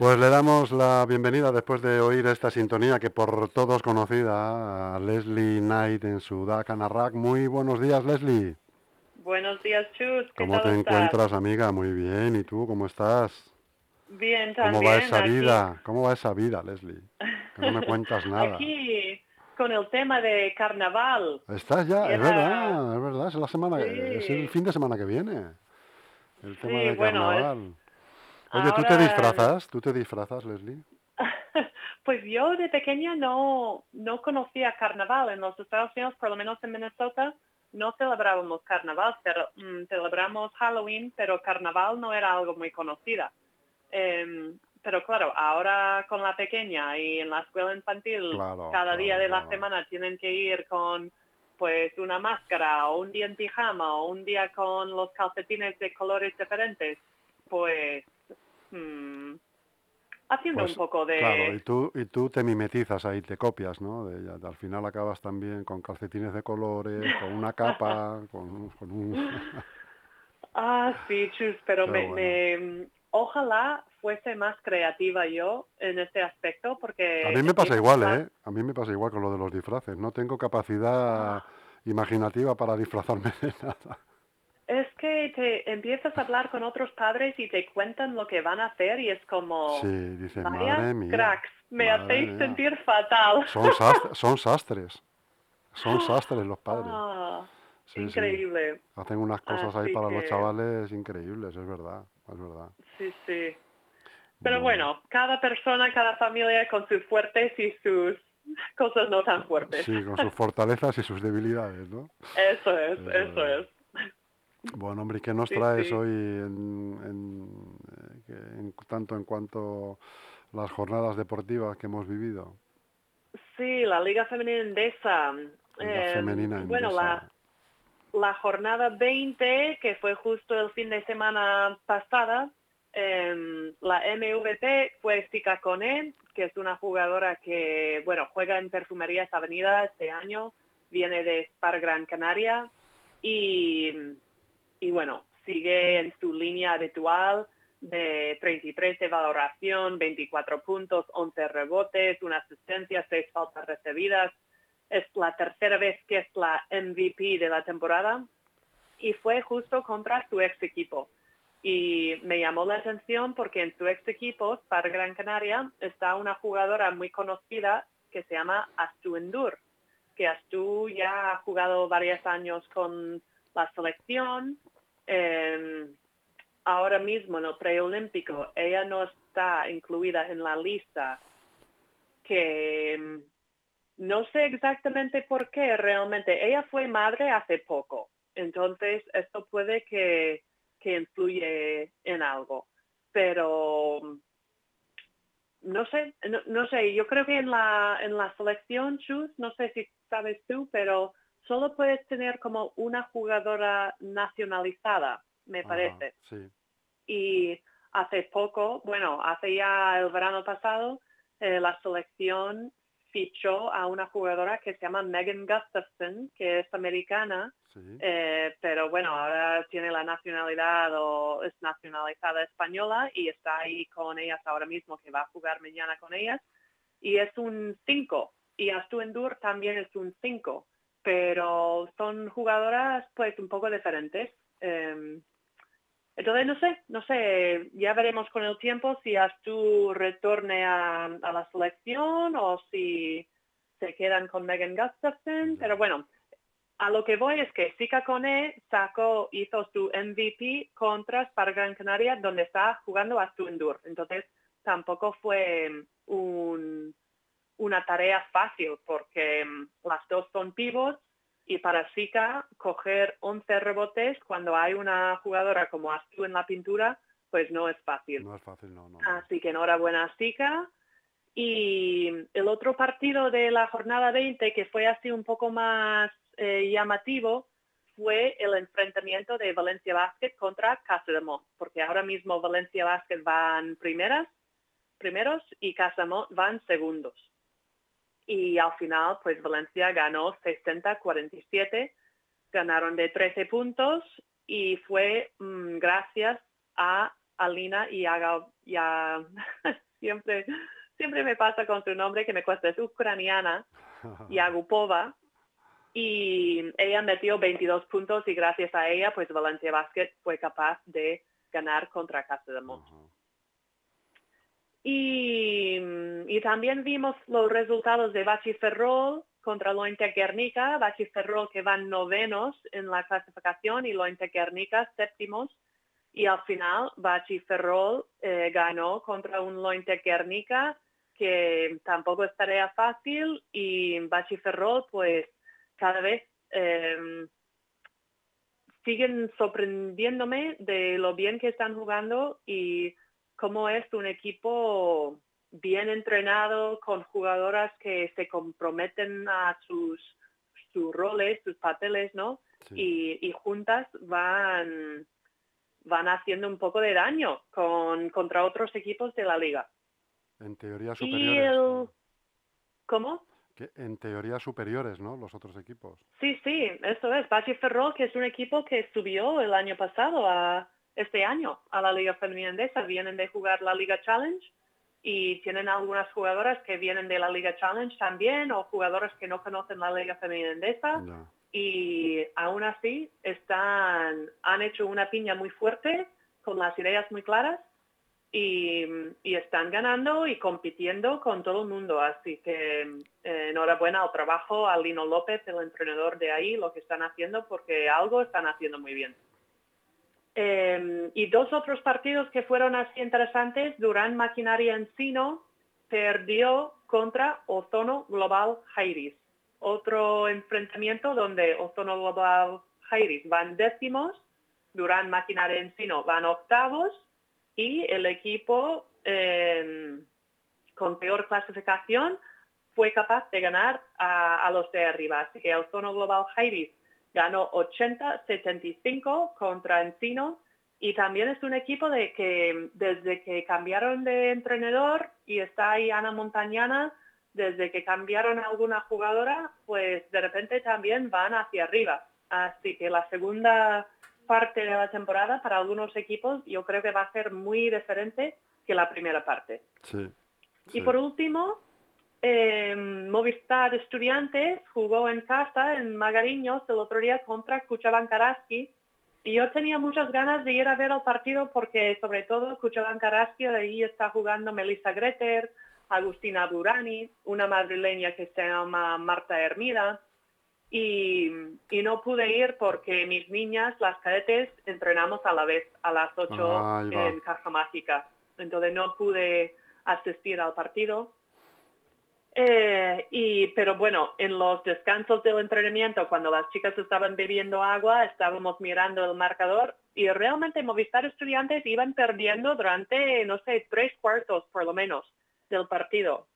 Pues le damos la bienvenida después de oír esta sintonía que por todos conocida a Leslie Knight en su Rack. Muy buenos días, Leslie. Buenos días, Chus. ¿Cómo te encuentras, amiga? Muy bien. ¿Y tú cómo estás? Bien, también. ¿Cómo va esa vida? ¿Cómo va esa vida, Leslie? Que no me cuentas nada. Aquí, con el tema de carnaval. Estás ya, es verdad, es verdad, es la semana, es el fin de semana que viene. El tema de carnaval. Oye, ¿tú te disfrazas? ¿Tú te disfrazas, Leslie? pues yo de pequeña no, no conocía carnaval. En los Estados Unidos, por lo menos en Minnesota, no celebrábamos carnaval, pero mm, celebramos Halloween, pero carnaval no era algo muy conocido. Em, pero claro, ahora con la pequeña y en la escuela infantil, cada día de la semana tienen que ir con pues una máscara o un día en pijama o un día con los calcetines de colores diferentes, pues mm, haciendo pues, un poco de... Claro, y tú, y tú te mimetizas ahí, te copias, ¿no? al final acabas también con calcetines de colores, con una capa, con, un... ah, sí, chus, pero, me, Ojalá fuese más creativa yo en este aspecto porque... A mí me pasa igual, ¿eh? A mí me pasa igual con lo de los disfraces. No tengo capacidad ah. imaginativa para disfrazarme de nada. Que te empiezas a hablar con otros padres y te cuentan lo que van a hacer y es como... Sí, dicen, madre mía. cracks, me hacéis sentir fatal. Son, son sastres. Son sastres los padres. Ah, increíble. Hacen unas cosas ahí para los chavales increíbles, es verdad, es verdad. Sí, sí. Pero bueno, cada persona, cada familia con sus fuertes y sus cosas no tan fuertes. Sí, con sus fortalezas y sus debilidades, ¿no? Eso es, eso es. Bueno, hombre, ¿qué nos traes hoy en, en, tanto en cuanto las jornadas deportivas que hemos vivido? Sí, la Liga Femenina Endesa. Femenina em, Bueno, la, la jornada 20, que fue justo el fin de semana pasada, em, la MVP fue Sika Cone, que es una jugadora que, bueno, juega en Perfumerías Avenida este año, viene de Spar Gran Canaria y y bueno, sigue en su línea habitual de 33 de valoración, 24 puntos, 11 rebotes, una asistencia, 6 faltas recibidas. Es la tercera vez que es la MVP de la temporada y fue justo contra su ex equipo. Y me llamó la atención porque en su ex equipo, para Gran Canaria, está una jugadora muy conocida que se llama Astu Endur, que Astu ya ha jugado varios años con la selección Em, ahora mismo en el preolímpico ella no está incluida en la lista que em, no sé exactamente por qué realmente. Ella fue madre hace poco, entonces esto puede que, que influye en algo, pero no sé, no, sé, yo creo que en la, en la selección, Chus, no sé si sabes tú, pero solo puedes tener como una jugadora nacionalizada, me parece. Y hace poco, bueno, hace ya el verano pasado, eh, la selección fichó a una jugadora que se llama Megan Gustafson, que es americana, eh, pero bueno, ahora tiene la nacionalidad o es nacionalizada española y está ahí con ellas ahora mismo, que va a jugar mañana con ellas. Y es un 5. Y Astu Endur también es un 5 pero son jugadoras pues un poco diferentes. Em, entonces, no sé, no sé, ya veremos con el tiempo si Astu retorne a, la selección o si se quedan con Megan Gustafson, pero bueno, a lo que voy es que Sika Kone sacó, hizo su MVP contra Spar Gran Canaria, donde está jugando Astu Endur. Entonces, tampoco fue un, una tarea fácil porque mm, las dos son pivos y para Sika coger 11 rebotes cuando hay una jugadora como Astu en la pintura, pues no es fácil. No es fácil, no, no. Así que enhorabuena Sika. Y el otro partido de la jornada 20 que fue así un poco más eh, llamativo fue el enfrentamiento de Valencia Basket contra Casa de Mont, porque ahora mismo Valencia Basket van primeras, primeros y Casa Mont van segundos y al final pues Valencia ganó 60-47, ganaron de 13 puntos y fue mm, gracias a Alina y a, siempre, siempre me pasa con su nombre que me cuesta, es ucraniana, Yagupova, y ella metió 22 puntos y gracias a ella, pues Valencia Basket fue capaz de ganar contra Casa de Mont. Y, y, también vimos los resultados de Bachi Ferrol contra Lointe Guernica, Bachi Ferrol que van novenos en la clasificación y Lointe Guernica séptimos. Y al final Bachi Ferrol eh, ganó contra un Lointe Guernica que tampoco es tarea fácil y Bachi Ferrol pues cada vez em, siguen sorprendiéndome de lo bien que están jugando y cómo es un equipo bien entrenado con jugadoras que se comprometen a sus, sus roles, sus papeles, ¿no? Y, juntas van, van haciendo un poco de daño con, contra otros equipos de la liga. En teoría superiores. ¿Cómo? en teoría superiores, ¿no? Los otros equipos. Sí, sí, eso es. Bachi Ferrol, que es un equipo que subió el año pasado a este año a la Liga Femenina Endesa. Vienen de jugar la Liga Challenge y tienen algunas jugadoras que vienen de la Liga Challenge también o jugadoras que no conocen la Liga Femenina Endesa. Y aún así están, han hecho una piña muy fuerte con las ideas muy claras y, están ganando y compitiendo con todo el mundo. Así que eh, enhorabuena al trabajo a Lino López, el entrenador de ahí, lo que están haciendo, porque algo están haciendo muy bien. Em, y dos otros partidos que fueron así interesantes, Durán Maquinaria Encino perdió contra Ozono Global Jairis. Otro enfrentamiento donde Ozono Global Jairis van décimos, Durán Maquinaria Encino van octavos y el equipo em, con peor clasificación fue capaz de ganar a, los de arriba. Así que Ozono Global Jairis ganó 80-75 contra Encino y también es un equipo de que desde que cambiaron de entrenador y está ahí Ana Montañana, desde que cambiaron a alguna jugadora, pues de repente también van hacia arriba. Así que la segunda parte de la temporada para algunos equipos yo creo que va a ser muy diferente que la primera parte. Y por último, eh, Movistar Estudiantes jugó en casa en Magariños el otro día contra Cuchaban Karaski y yo tenía muchas ganas de ir a ver el partido porque sobre todo Cuchaban Karaski, de ahí está jugando Melissa Greter, Agustina Durani, una madrileña que se llama Marta Hermida y, no pude ir porque mis niñas, las cadetes, entrenamos a la vez a las 8 en Caja Mágica. Entonces no pude asistir al partido. Eh, y, pero bueno, en los descansos del entrenamiento, cuando las chicas estaban bebiendo agua, estábamos mirando el marcador y realmente Movistar Estudiantes iban perdiendo durante, no sé, tres cuartos por lo menos del partido.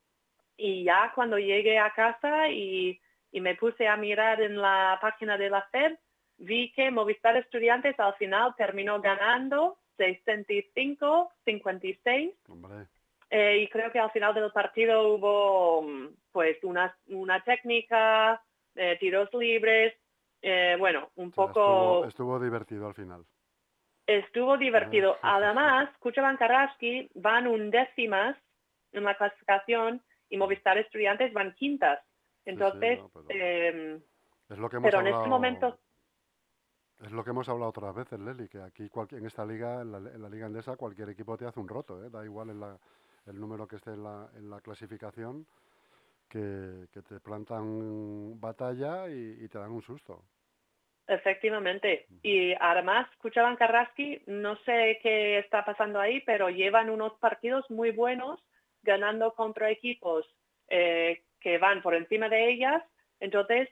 Y ya cuando llegué a casa y y me puse a mirar en la página de la FED, vi que Movistar Estudiantes al final terminó ganando 65-56. Eh, y creo que al final del partido hubo pues una, una técnica, eh, tiros libres, eh, bueno, un poco... Estuvo, divertido al final. Estuvo divertido. Además, Kuchaban Karaski van undécimas en la clasificación y Movistar Estudiantes van quintas. Entonces, em, es lo que hemos pero hablado, en este momento... Es lo que hemos hablado otras veces, Leli, que aquí en esta liga, en la, liga endesa, cualquier equipo te hace un roto, ¿eh? da igual el número que esté en la, en la clasificación, que, te plantan batalla y, te dan un susto. Efectivamente. Y además, escuchaban Carrasqui, no sé qué está pasando ahí, pero llevan unos partidos muy buenos ganando contra equipos eh, que van por encima de ellas. Entonces,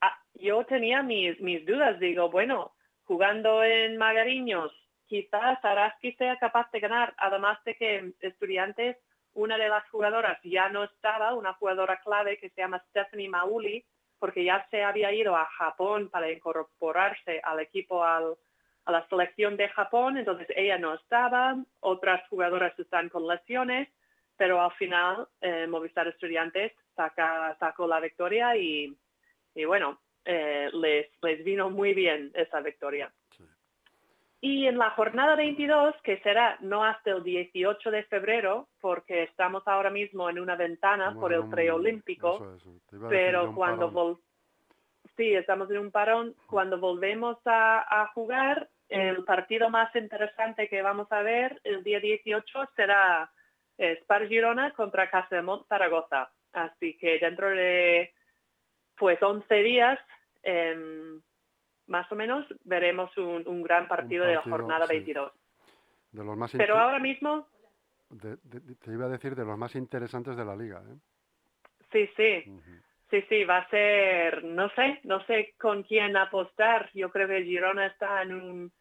ah, yo tenía mis, mis dudas. Digo, bueno, jugando en Magariños, quizás Araski sea capaz de ganar, además de que estudiantes, una de las jugadoras ya no estaba, una jugadora clave que se llama Stephanie Mauli, porque ya se había ido a Japón para incorporarse al equipo, a la selección de Japón, entonces ella no estaba, otras jugadoras están con lesiones, pero al final eh, Movistar Estudiantes sacó la victoria y, bueno, eh, les vino muy bien esa victoria. Y en la jornada 22, que será no hasta el 18 de febrero, porque estamos ahora mismo en una ventana por el preolímpico, pero cuando sí, estamos en un parón, cuando volvemos a, a, jugar, el partido más interesante que vamos a ver el día 18 será Spar Girona contra Casemont Zaragoza. Así que dentro de pues 11 días eh, más o menos veremos un, gran partido, de la jornada 22. De los más Pero ahora mismo... te iba a decir de los más interesantes de la liga. ¿eh? Sí, sí. Sí, sí, va a ser, no sé, no sé con quién apostar. Yo creo que Girona está en un,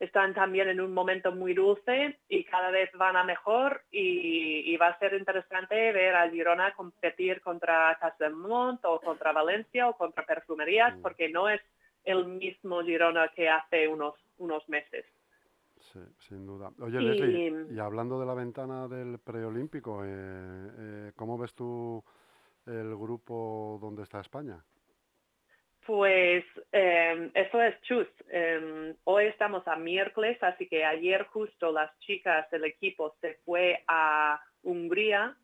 están también en un momento muy dulce y cada vez van a mejor y, va a ser interesante ver a Girona competir contra Casemont o contra Valencia o contra Perfumerías porque no es el mismo Girona que hace unos, unos meses. Sí, sin duda. Oye, Leslie, y hablando de la ventana del preolímpico, eh, eh, ¿cómo ves tú el grupo donde está España? Pues em, eso es chus. Em, hoy estamos a miércoles, así que ayer justo las chicas del equipo se fue a Hungría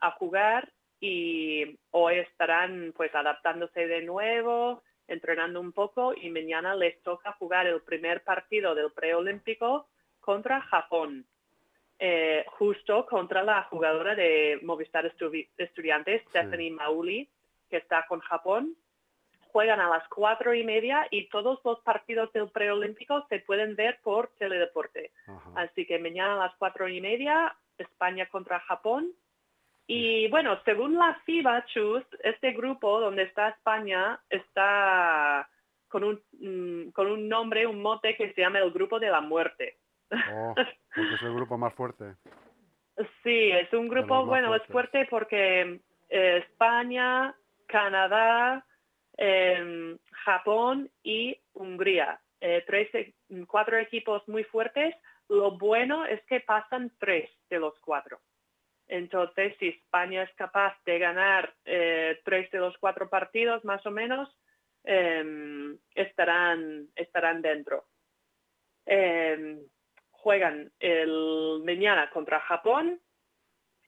a jugar y hoy estarán pues adaptándose de nuevo, entrenando un poco y mañana les toca jugar el primer partido del preolímpico contra Japón. Eh, justo contra la jugadora de Movistar Estudiantes, Stephanie Mauli, que está con Japón. Juegan a las cuatro y media y todos los partidos del preolímpico se pueden ver por teledeporte. Así que mañana a las cuatro y media, España contra Japón y bueno, según la FIBA, Chus, este grupo donde está España está con un, mm, con un nombre, un mote que se llama el Grupo de la Muerte. Oh, porque es el grupo más fuerte. Sí, es un grupo, bueno, es fuerte porque eh, España, Canadá, em, Japón y Hungría. Eh, tres, cuatro equipos muy fuertes. Lo bueno es que pasan tres de los cuatro. Entonces, si España es capaz de ganar eh, tres de los cuatro partidos, más o menos, em, estarán, estarán dentro. Em, juegan el mañana contra Japón,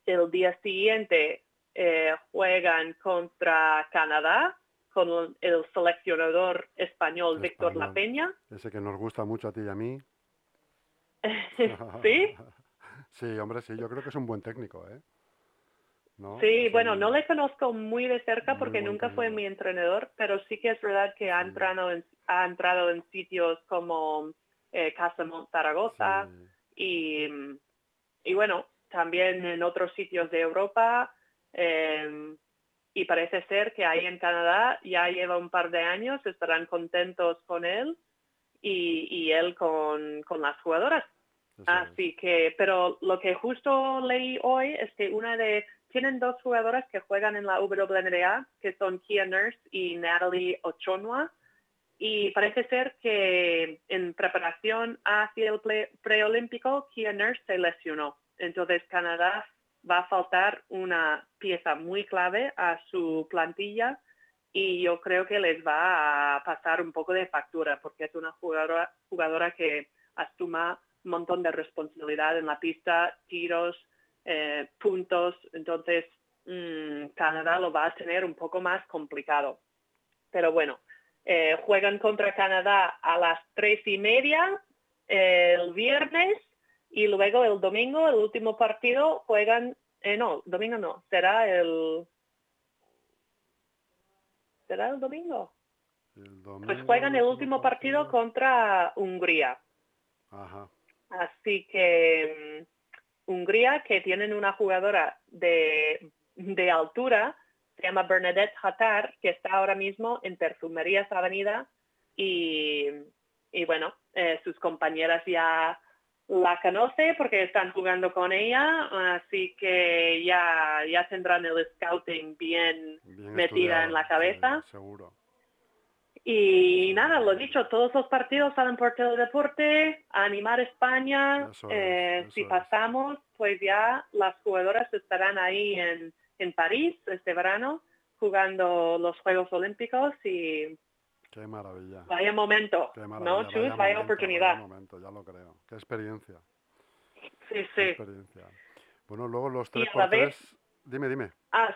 el día siguiente eh, juegan contra Canadá con el seleccionador español, Víctor La Peña. Ese que nos gusta mucho a ti y a mí. sí. Sí, hombre, sí, yo creo que es un buen técnico, ¿eh? Sí, bueno, no le conozco muy de cerca porque nunca fue mi entrenador, pero sí que es verdad que ha, entrado, en, ha entrado en sitios como eh, Casa Zaragoza y, y, bueno, también en otros sitios de Europa. Em, y parece ser que ahí en Canadá ya lleva un par de años, estarán contentos con él y, y él con, con las jugadoras. Así que, pero lo que justo leí hoy es que una de, tienen dos jugadoras que juegan en la WNBA, que son Kia Nurse y Natalie Ochonwa, y parece ser que en preparación hacia el preolímpico, Kia Nurse se lesionó. Entonces Canadá va a faltar una pieza muy clave a su plantilla y yo creo que les va a pasar un poco de factura porque es una jugadora, jugadora que asuma un montón de responsabilidad en la pista, tiros, eh, puntos, entonces mm, Canadá lo va a tener un poco más complicado. Pero bueno, eh, juegan contra Canadá a las tres y media el viernes y luego el domingo, el último partido, juegan, eh, no, domingo no, será el... ¿Será el domingo? pues juegan el último partido, contra Hungría. Ajá. Así que mm, Hungría, que tienen una jugadora de, altura, se llama Bernadette Hattar, que está ahora mismo en Perfumerías Avenida y, bueno, eh, sus compañeras ya la conoce porque están jugando con ella, así que ya, ya tendrán el scouting bien, metida en la cabeza. seguro. Y nada, lo dicho, todos los partidos salen por Teledeporte, a animar España. Eh, si pasamos, pues ya las jugadoras estarán ahí en, París este verano jugando los Juegos Olímpicos y, Qué maravilla. Vaya momento, ¿no, Chus? Vaya, oportunidad. Vaya momento, ya lo creo. Qué experiencia. Sí, sí. experiencia. Bueno, luego los tres por tres... Dime, dime. Ah,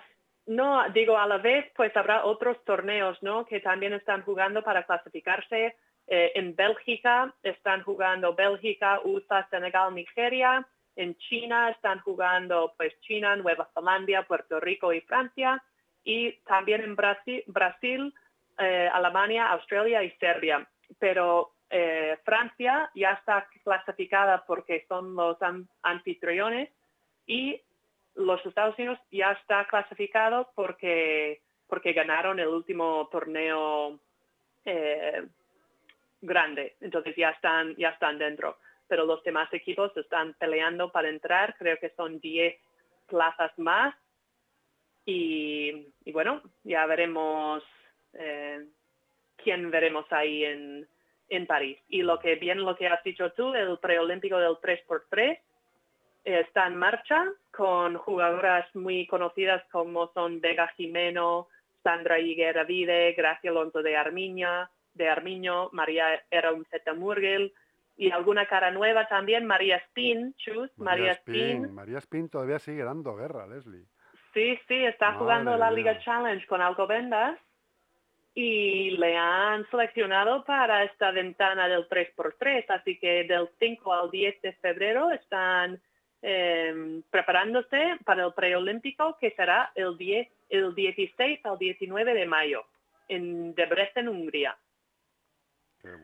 no, digo, a la vez, pues habrá otros torneos, ¿no? Que también están jugando para clasificarse. Eh, en Bélgica están jugando Bélgica, USA, Senegal, Nigeria. En China están jugando, pues, China, Nueva Zelanda, Puerto Rico y Francia. Y también en Brasil, Brasil eh, Alemania, Australia y Serbia. Pero eh, Francia ya está clasificada porque son los anfitriones y los Estados Unidos ya está clasificado porque, porque ganaron el último torneo eh, grande. Entonces ya están, ya están dentro. Pero los demás equipos están peleando para entrar. Creo que son 10 plazas más. Y, bueno, ya veremos eh, quién veremos ahí en, en París. Y lo que bien lo que has dicho tú, el preolímpico del 3x3 está en marcha con jugadoras muy conocidas como son Vega Jimeno, Sandra Higuera Vide, Gracia Alonso de Armiña, de Armiño, María Eraunzeta Murgel y alguna cara nueva también, María Spin, Chus, María, Spin. María Spin todavía sigue dando guerra, Leslie. Sí, sí, está jugando la Liga Challenge con Alcobendas y le han seleccionado para esta ventana del 3x3, así que del 5 al 10 de febrero están Em, preparándose para el preolímpico que será el, 10, el 16 al 19 de mayo en Debrecen, Hungría.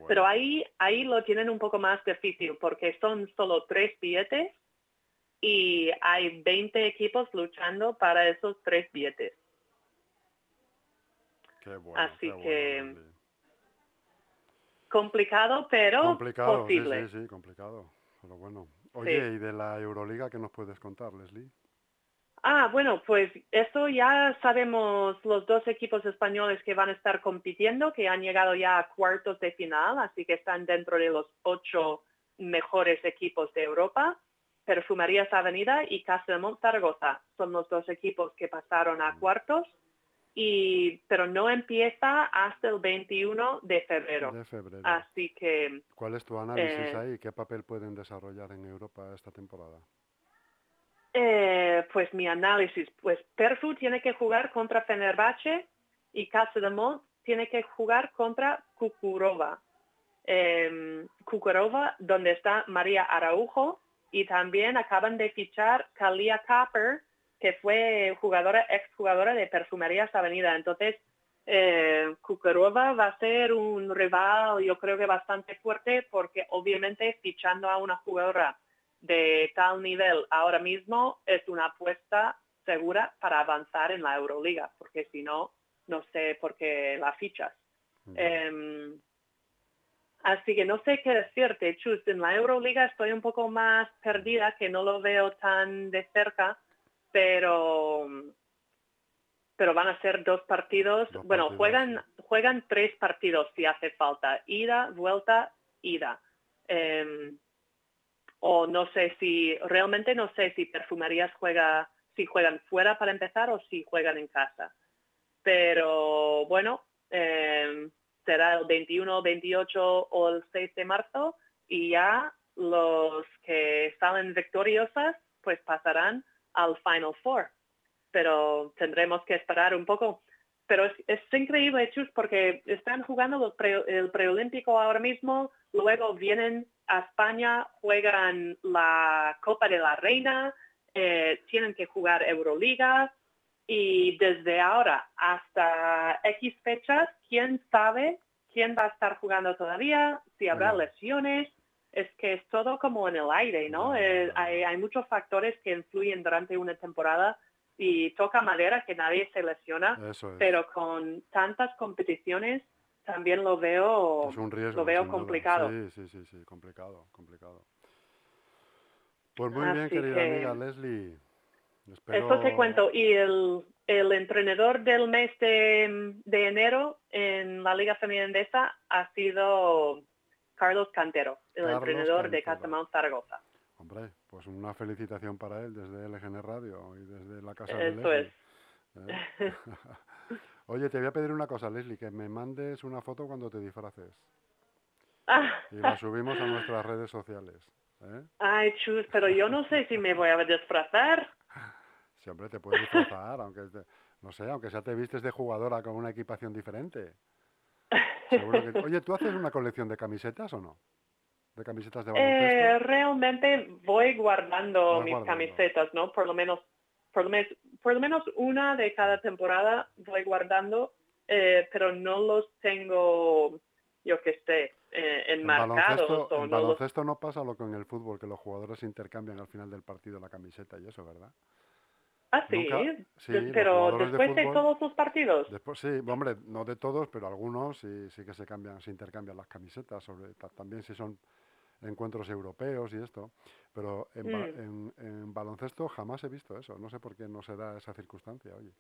Pero ahí, ahí lo tienen un poco más difícil porque son solo tres billetes y hay 20 equipos luchando para esos tres billetes. Así que complicado, pero posible. Sí, sí, complicado. Pero bueno, Oye, ¿y de la Euroliga qué nos puedes contar, Leslie? Ah, bueno, pues eso ya sabemos los dos equipos españoles que van a estar compitiendo, que han llegado ya a cuartos de final, así que están dentro de los ocho mejores equipos de Europa. Perfumerías Avenida y de Zaragoza son los dos equipos que pasaron a mm. cuartos y pero no empieza hasta el 21 de febrero. De febrero. Así que... ¿Cuál es tu análisis eh, ahí? ¿Qué papel pueden desarrollar en Europa esta temporada? Eh, pues mi análisis, pues Perfu tiene que jugar contra Fenerbahce y Casa de Mont tiene que jugar contra Kukurova. Eh, Kukurova, donde está María Araujo, y también acaban de fichar Kalia Copper, que fue jugadora, exjugadora de Perfumerías Avenida. Entonces, eh, va a ser un rival, yo creo que bastante fuerte, porque obviamente fichando a una jugadora de tal nivel ahora mismo es una apuesta segura para avanzar en la Euroliga, porque si no, no sé por qué la fichas. Em, así que no sé qué decirte, Chus. En la Euroliga estoy un poco más perdida, que no lo veo tan de cerca pero pero van a ser dos partidos. bueno, juegan juegan tres partidos si hace falta, ida, vuelta, ida. Em, o no sé si realmente no sé si Perfumerías juega si juegan fuera para empezar o si juegan en casa. Pero bueno, em, será el 21, 28 o el 6 de marzo y ya los que salen victoriosas pues pasarán al Final Four. Pero tendremos que esperar un poco. Pero es, increíble, Chus, porque están jugando el preolímpico ahora mismo, luego vienen a España, juegan la Copa de la Reina, eh, tienen que jugar Euroliga y desde ahora hasta X fechas, quién sabe quién va a estar jugando todavía, si habrá lesiones, es que es todo como en el aire, ¿no? Eh, hay, muchos factores que influyen durante una temporada y toca madera que nadie se lesiona, pero con tantas competiciones también lo veo, lo veo complicado. Sí, sí, sí, sí, complicado, complicado. Pues muy bien, querida amiga Leslie. Eso te cuento. Y el, el entrenador del mes de, de enero en la Liga Femenina ha sido Carlos Cantero, el entrenador de Casamount Zaragoza. Hombre, pues una felicitación para él desde LGN Radio y desde la casa de Eso es. ¿eh? Oye, te voy a pedir una cosa, Leslie, que me mandes una foto cuando te disfraces. Y la subimos a nuestras redes sociales. ¿eh? Ay, chus, pero yo no sé si me voy a disfrazar. Siempre te puedes disfrazar, aunque no sé, aunque ya te vistes de jugadora con una equipación diferente. Oye, ¿tú haces una colección de camisetas o no? ¿De camisetas de baloncesto? Eh, realmente voy guardando mis camisetas, ¿no? Por lo menos por lo, menos, por lo menos una de cada temporada voy guardando, eh, pero no los tengo, yo que sé, eh, enmarcados. En baloncesto, baloncesto no pasa lo que en el fútbol, que los jugadores intercambian al final del partido la camiseta y eso, ¿verdad? Ah, sí, pero después de, todos los partidos. Después, sí, hombre, no de todos, pero algunos sí, sí que se cambian, se intercambian las camisetas, sobre, también si son encuentros europeos y esto, pero en, mm. baloncesto jamás he visto eso. No sé por qué no se da esa circunstancia, oye.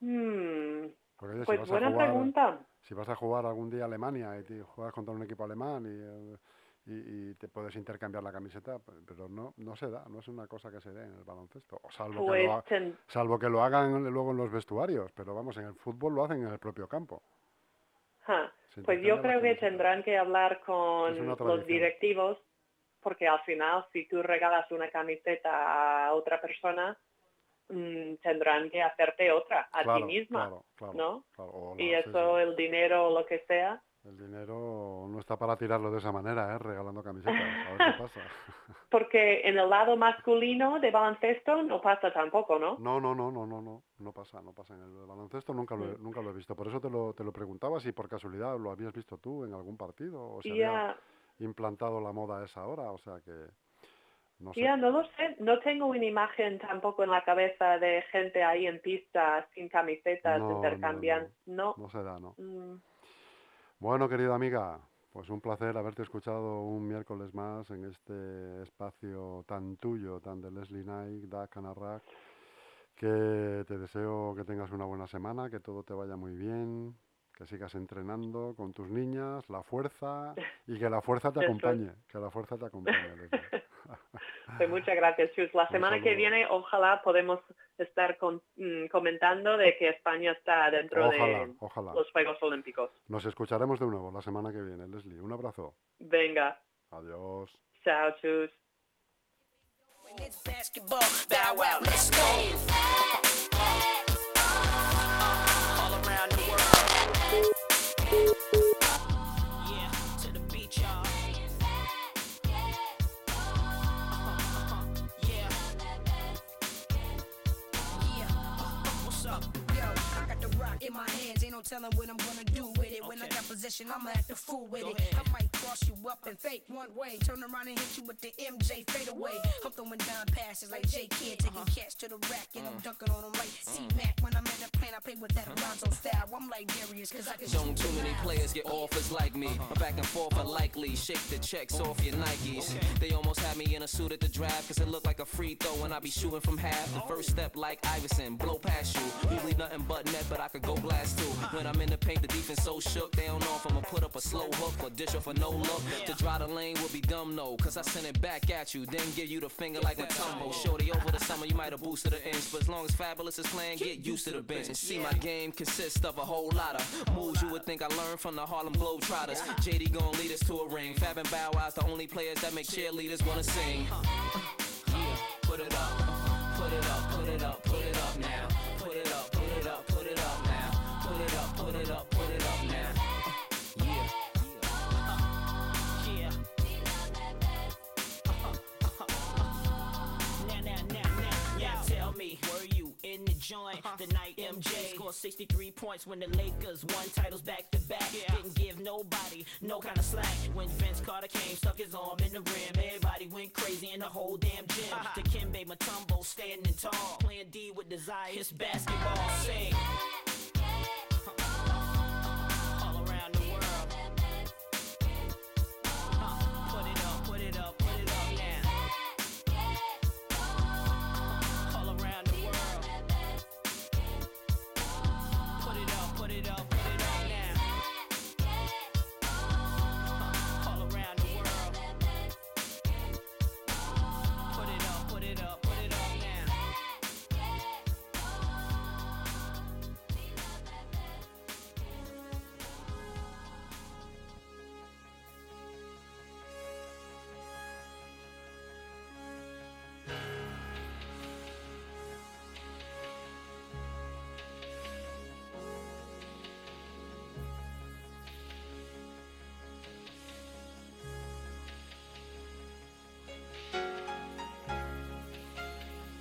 Mm. pues buena pregunta. Si vas a jugar algún día a Alemania y juegas contra un equipo alemán y, te puedes intercambiar la camiseta, pero no no se da, no es una cosa que se dé en el baloncesto, salvo, que lo, pues salvo que lo hagan luego en los vestuarios, pero vamos, en el fútbol lo hacen en el propio campo. Pues yo creo que tendrán que hablar con los directivos porque al final si tú regalas una camiseta a otra persona, mm, tendrán que hacerte otra a ti misma, ¿no? y eso, el dinero o lo que sea, el dinero no está para tirarlo de esa manera, ¿eh? regalando camisetas. A ver qué pasa. Porque en el lado masculino de baloncesto no pasa tampoco, ¿no? No, no, no, no, no, no, no pasa, no pasa. En el baloncesto nunca lo, he, nunca lo he visto. Por eso te lo, te lo preguntaba si por casualidad lo habías visto tú en algún partido o si había implantado la moda a esa hora. O sea que no sé. Ya, no lo sé. No tengo una imagen tampoco en la cabeza de gente ahí en pista sin camisetas, intercambian. No, no, se da, ¿no? Mm. Bueno, querida amiga, pues un placer haberte escuchado un miércoles más en este espacio tan tuyo, tan de Leslie Knight, Da Canarrac, que te deseo que tengas una buena semana, que todo te vaya muy bien, que sigas entrenando con tus niñas, la fuerza y que la fuerza te acompañe, que la fuerza te acompañe. Pues muchas gracias, Chus. La semana que viene ojalá podemos estar mm, comentando de que España está dentro de los Juegos Olímpicos. Nos escucharemos de nuevo la semana que viene, Leslie. Un abrazo. Venga. Adiós. Chao, Chus. Telling what I'm gonna do with it. When I got possession, I'ma act a fool with it. I might cross you up and fake one way. Turn around and hit you with the MJ fade away. I'm throwing down passes like J Kid, taking uh-huh. cats to the rack and I'm uh. dunking on them like C Mac. When I'm in the plane, I play with that Alonzo style. I'm like Darius, cause I can Don't too many players get offers like me. I'm back and forth are likely. Shake the checks off your Nikes. They almost had me in a suit at the draft, cause it looked like a free throw when I be shooting from half. The first step like Iverson, blow past you. Usually nothing but net, but I could go blast too. When I'm in the paint, the defense so shook, they don't know if I'ma put up a slow hook or dish off for no look. To drive the lane would be dumb, no, cause I send it back at you, then give you the finger like a tumble. Shorty over the summer, you might have boosted the inch, but as long as Fabulous is playing, get used to the bench. And see, my game consists of a whole lot of moves you would think I learned from the Harlem Globetrotters. JD gon' lead us to a ring. Fab and Bow Wow's the only players that make cheerleaders wanna sing. Yeah, put it up, put it up, put it up, put it up now. Joint. Uh-huh. The night MJ scored 63 points when the Lakers won titles back to back. Didn't give nobody no kind of slack. When Vince Carter came, stuck his arm in the rim. Everybody went crazy in the whole damn gym. Uh-huh. To Kimbe Matumbo standing tall, playing D with desire. It's basketball. Sing. It up.